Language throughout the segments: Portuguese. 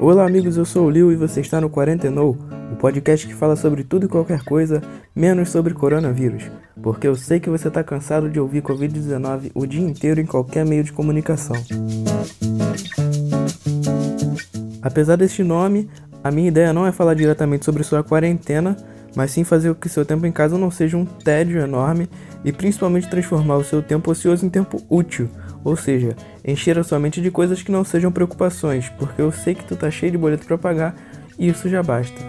Olá amigos, eu sou o Liu e você está no Quarentenou, o podcast que fala sobre tudo e qualquer coisa, menos sobre coronavírus, porque eu sei que você está cansado de ouvir Covid-19 o dia inteiro em qualquer meio de comunicação. Apesar deste nome, a minha ideia não é falar diretamente sobre sua quarentena, mas sim fazer com que seu tempo em casa não seja um tédio enorme e principalmente transformar o seu tempo ocioso em tempo útil, ou seja, encher a sua mente de coisas que não sejam preocupações, porque eu sei que tu tá cheio de boleto para pagar e isso já basta.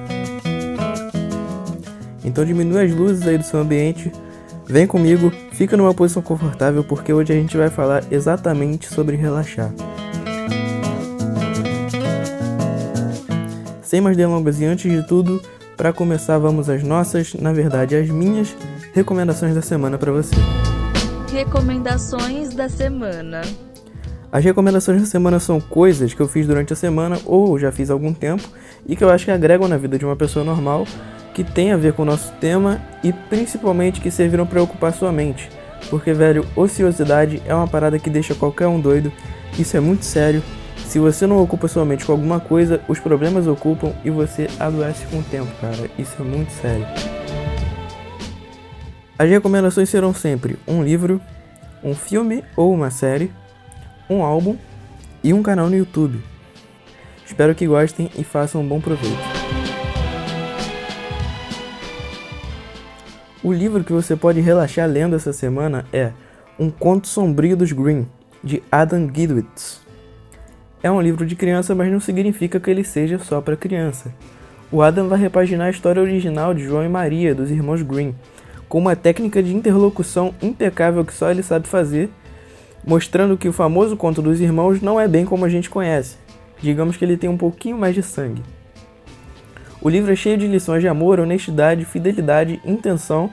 Então diminui as luzes aí do seu ambiente, vem comigo, fica numa posição confortável porque hoje a gente vai falar exatamente sobre relaxar. Sem mais delongas e antes de tudo, para começar, vamos às nossas, na verdade, as minhas recomendações da semana para você. Recomendações da semana. As recomendações da semana são coisas que eu fiz durante a semana ou já fiz há algum tempo e que eu acho que agregam na vida de uma pessoa normal, que tem a ver com o nosso tema e principalmente que serviram para ocupar sua mente. Porque, velho, ociosidade é uma parada que deixa qualquer um doido, isso é muito sério se você não ocupa sua mente com alguma coisa, os problemas ocupam e você adoece com o tempo, cara. Isso é muito sério. As recomendações serão sempre um livro, um filme ou uma série, um álbum e um canal no YouTube. Espero que gostem e façam um bom proveito. O livro que você pode relaxar lendo essa semana é Um Conto Sombrio dos Green, de Adam Gidwitz. É um livro de criança, mas não significa que ele seja só para criança. O Adam vai repaginar a história original de João e Maria, dos irmãos Green, com uma técnica de interlocução impecável que só ele sabe fazer, mostrando que o famoso conto dos irmãos não é bem como a gente conhece. Digamos que ele tem um pouquinho mais de sangue. O livro é cheio de lições de amor, honestidade, fidelidade, intenção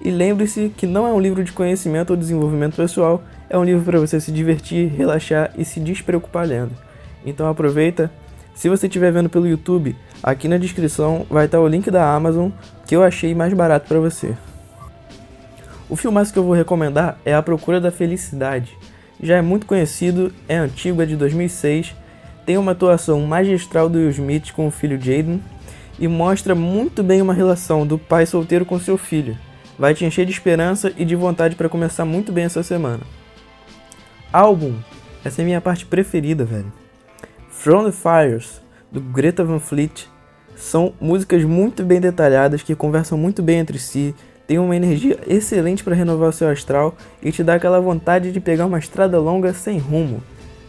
e lembre-se que não é um livro de conhecimento ou desenvolvimento pessoal, é um livro para você se divertir, relaxar e se despreocupar lendo. Então aproveita. Se você estiver vendo pelo YouTube, aqui na descrição vai estar o link da Amazon que eu achei mais barato para você. O filmaço que eu vou recomendar é A Procura da Felicidade. Já é muito conhecido, é antigo, é de 2006, tem uma atuação magistral do Will Smith com o filho Jaden e mostra muito bem uma relação do pai solteiro com seu filho. Vai te encher de esperança e de vontade para começar muito bem essa semana. Álbum, essa é minha parte preferida, velho. From the Fires, do Greta Van Fleet, são músicas muito bem detalhadas que conversam muito bem entre si, tem uma energia excelente para renovar o seu astral e te dá aquela vontade de pegar uma estrada longa sem rumo.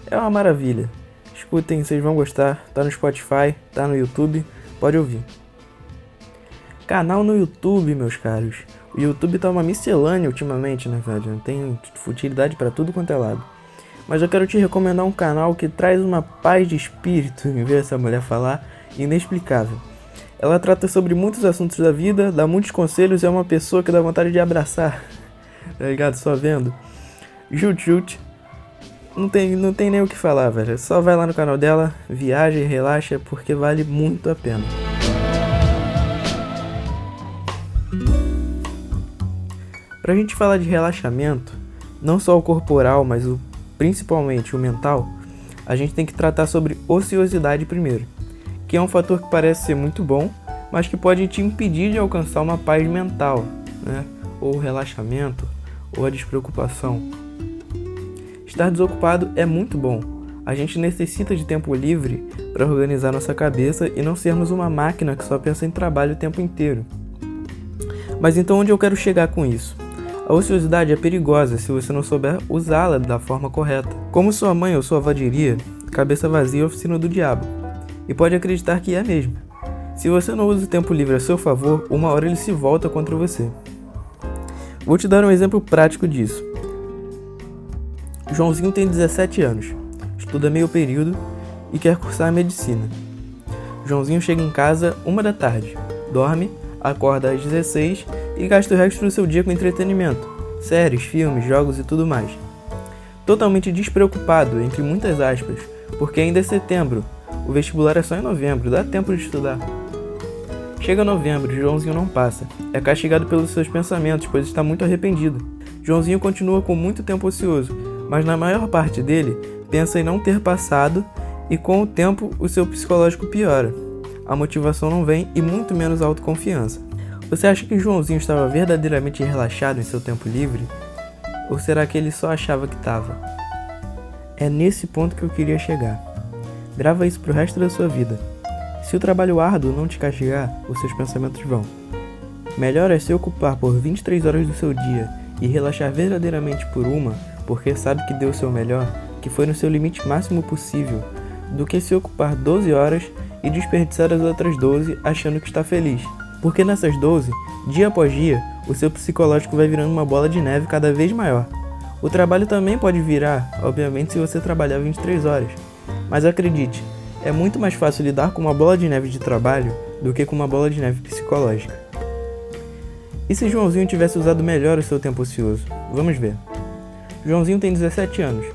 É uma maravilha. Escutem, vocês vão gostar. Tá no Spotify, tá no YouTube, pode ouvir. Canal no YouTube, meus caros. O YouTube tá uma miscelânea ultimamente, né, velho? Tem futilidade para tudo quanto é lado mas eu quero te recomendar um canal que traz uma paz de espírito, em ver essa mulher falar, inexplicável. Ela trata sobre muitos assuntos da vida, dá muitos conselhos e é uma pessoa que dá vontade de abraçar. tá ligado? Só vendo. Jut Jut. Não tem, não tem nem o que falar, velho. Só vai lá no canal dela, viaja e relaxa, porque vale muito a pena. Pra gente falar de relaxamento, não só o corporal, mas o principalmente o mental, a gente tem que tratar sobre ociosidade primeiro, que é um fator que parece ser muito bom, mas que pode te impedir de alcançar uma paz mental, né? ou relaxamento, ou a despreocupação. Estar desocupado é muito bom. A gente necessita de tempo livre para organizar nossa cabeça e não sermos uma máquina que só pensa em trabalho o tempo inteiro. Mas então onde eu quero chegar com isso? A ociosidade é perigosa se você não souber usá-la da forma correta. Como sua mãe ou sua avó diria, cabeça vazia é oficina do diabo. E pode acreditar que é mesmo. Se você não usa o tempo livre a seu favor, uma hora ele se volta contra você. Vou te dar um exemplo prático disso. Joãozinho tem 17 anos, estuda meio período e quer cursar medicina. Joãozinho chega em casa uma da tarde, dorme, acorda às 16 e gasta o resto do seu dia com entretenimento, séries, filmes, jogos e tudo mais. Totalmente despreocupado, entre muitas aspas, porque ainda é setembro, o vestibular é só em novembro, dá tempo de estudar. Chega novembro, Joãozinho não passa. É castigado pelos seus pensamentos, pois está muito arrependido. Joãozinho continua com muito tempo ocioso, mas na maior parte dele pensa em não ter passado E com o tempo, o seu psicológico piora. A motivação não vem e muito menos a autoconfiança. Você acha que Joãozinho estava verdadeiramente relaxado em seu tempo livre? Ou será que ele só achava que estava? É nesse ponto que eu queria chegar. Grava isso pro resto da sua vida. Se o trabalho árduo não te castigar, os seus pensamentos vão. Melhor é se ocupar por 23 horas do seu dia e relaxar verdadeiramente por uma, porque sabe que deu o seu melhor, que foi no seu limite máximo possível, do que se ocupar 12 horas e desperdiçar as outras 12 achando que está feliz. Porque nessas 12, dia após dia, o seu psicológico vai virando uma bola de neve cada vez maior. O trabalho também pode virar, obviamente, se você trabalhar 23 horas. Mas acredite, é muito mais fácil lidar com uma bola de neve de trabalho do que com uma bola de neve psicológica. E se Joãozinho tivesse usado melhor o seu tempo ocioso? Vamos ver. Joãozinho tem 17 anos,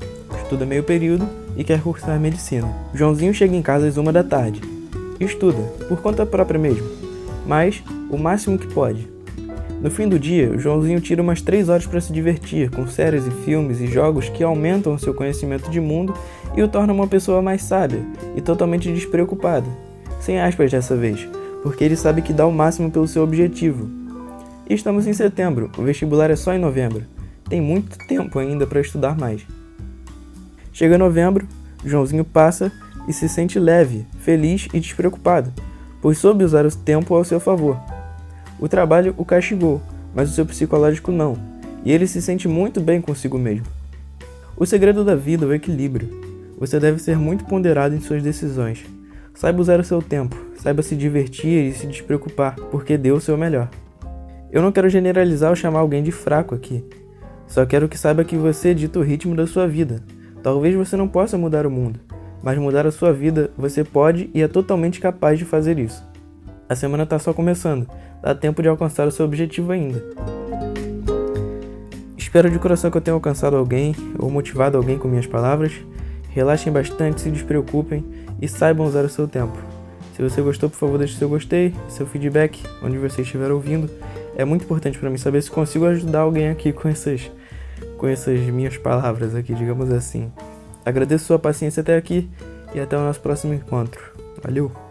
estuda meio período e quer cursar medicina. Joãozinho chega em casa às uma da tarde. Estuda, por conta própria mesmo, mas o máximo que pode. No fim do dia, o Joãozinho tira umas 3 horas para se divertir com séries e filmes e jogos que aumentam o seu conhecimento de mundo e o tornam uma pessoa mais sábia e totalmente despreocupada. Sem aspas dessa vez, porque ele sabe que dá o máximo pelo seu objetivo. E estamos em setembro, o vestibular é só em novembro. Tem muito tempo ainda para estudar mais. Chega novembro, Joãozinho passa e se sente leve, feliz e despreocupado, pois soube usar o tempo ao seu favor. O trabalho o castigou, mas o seu psicológico não, e ele se sente muito bem consigo mesmo. O segredo da vida é o equilíbrio. Você deve ser muito ponderado em suas decisões. Saiba usar o seu tempo, saiba se divertir e se despreocupar, porque deu o seu melhor. Eu não quero generalizar ou chamar alguém de fraco aqui. Só quero que saiba que você dita o ritmo da sua vida. Talvez você não possa mudar o mundo, mas mudar a sua vida você pode e é totalmente capaz de fazer isso. A semana está só começando, dá tempo de alcançar o seu objetivo ainda. Espero de coração que eu tenha alcançado alguém ou motivado alguém com minhas palavras. Relaxem bastante, se despreocupem e saibam usar o seu tempo. Se você gostou, por favor, deixe seu gostei, seu feedback, onde você estiver ouvindo. É muito importante para mim saber se consigo ajudar alguém aqui com essas, com essas minhas palavras aqui, digamos assim. Agradeço sua paciência até aqui e até o nosso próximo encontro. Valeu!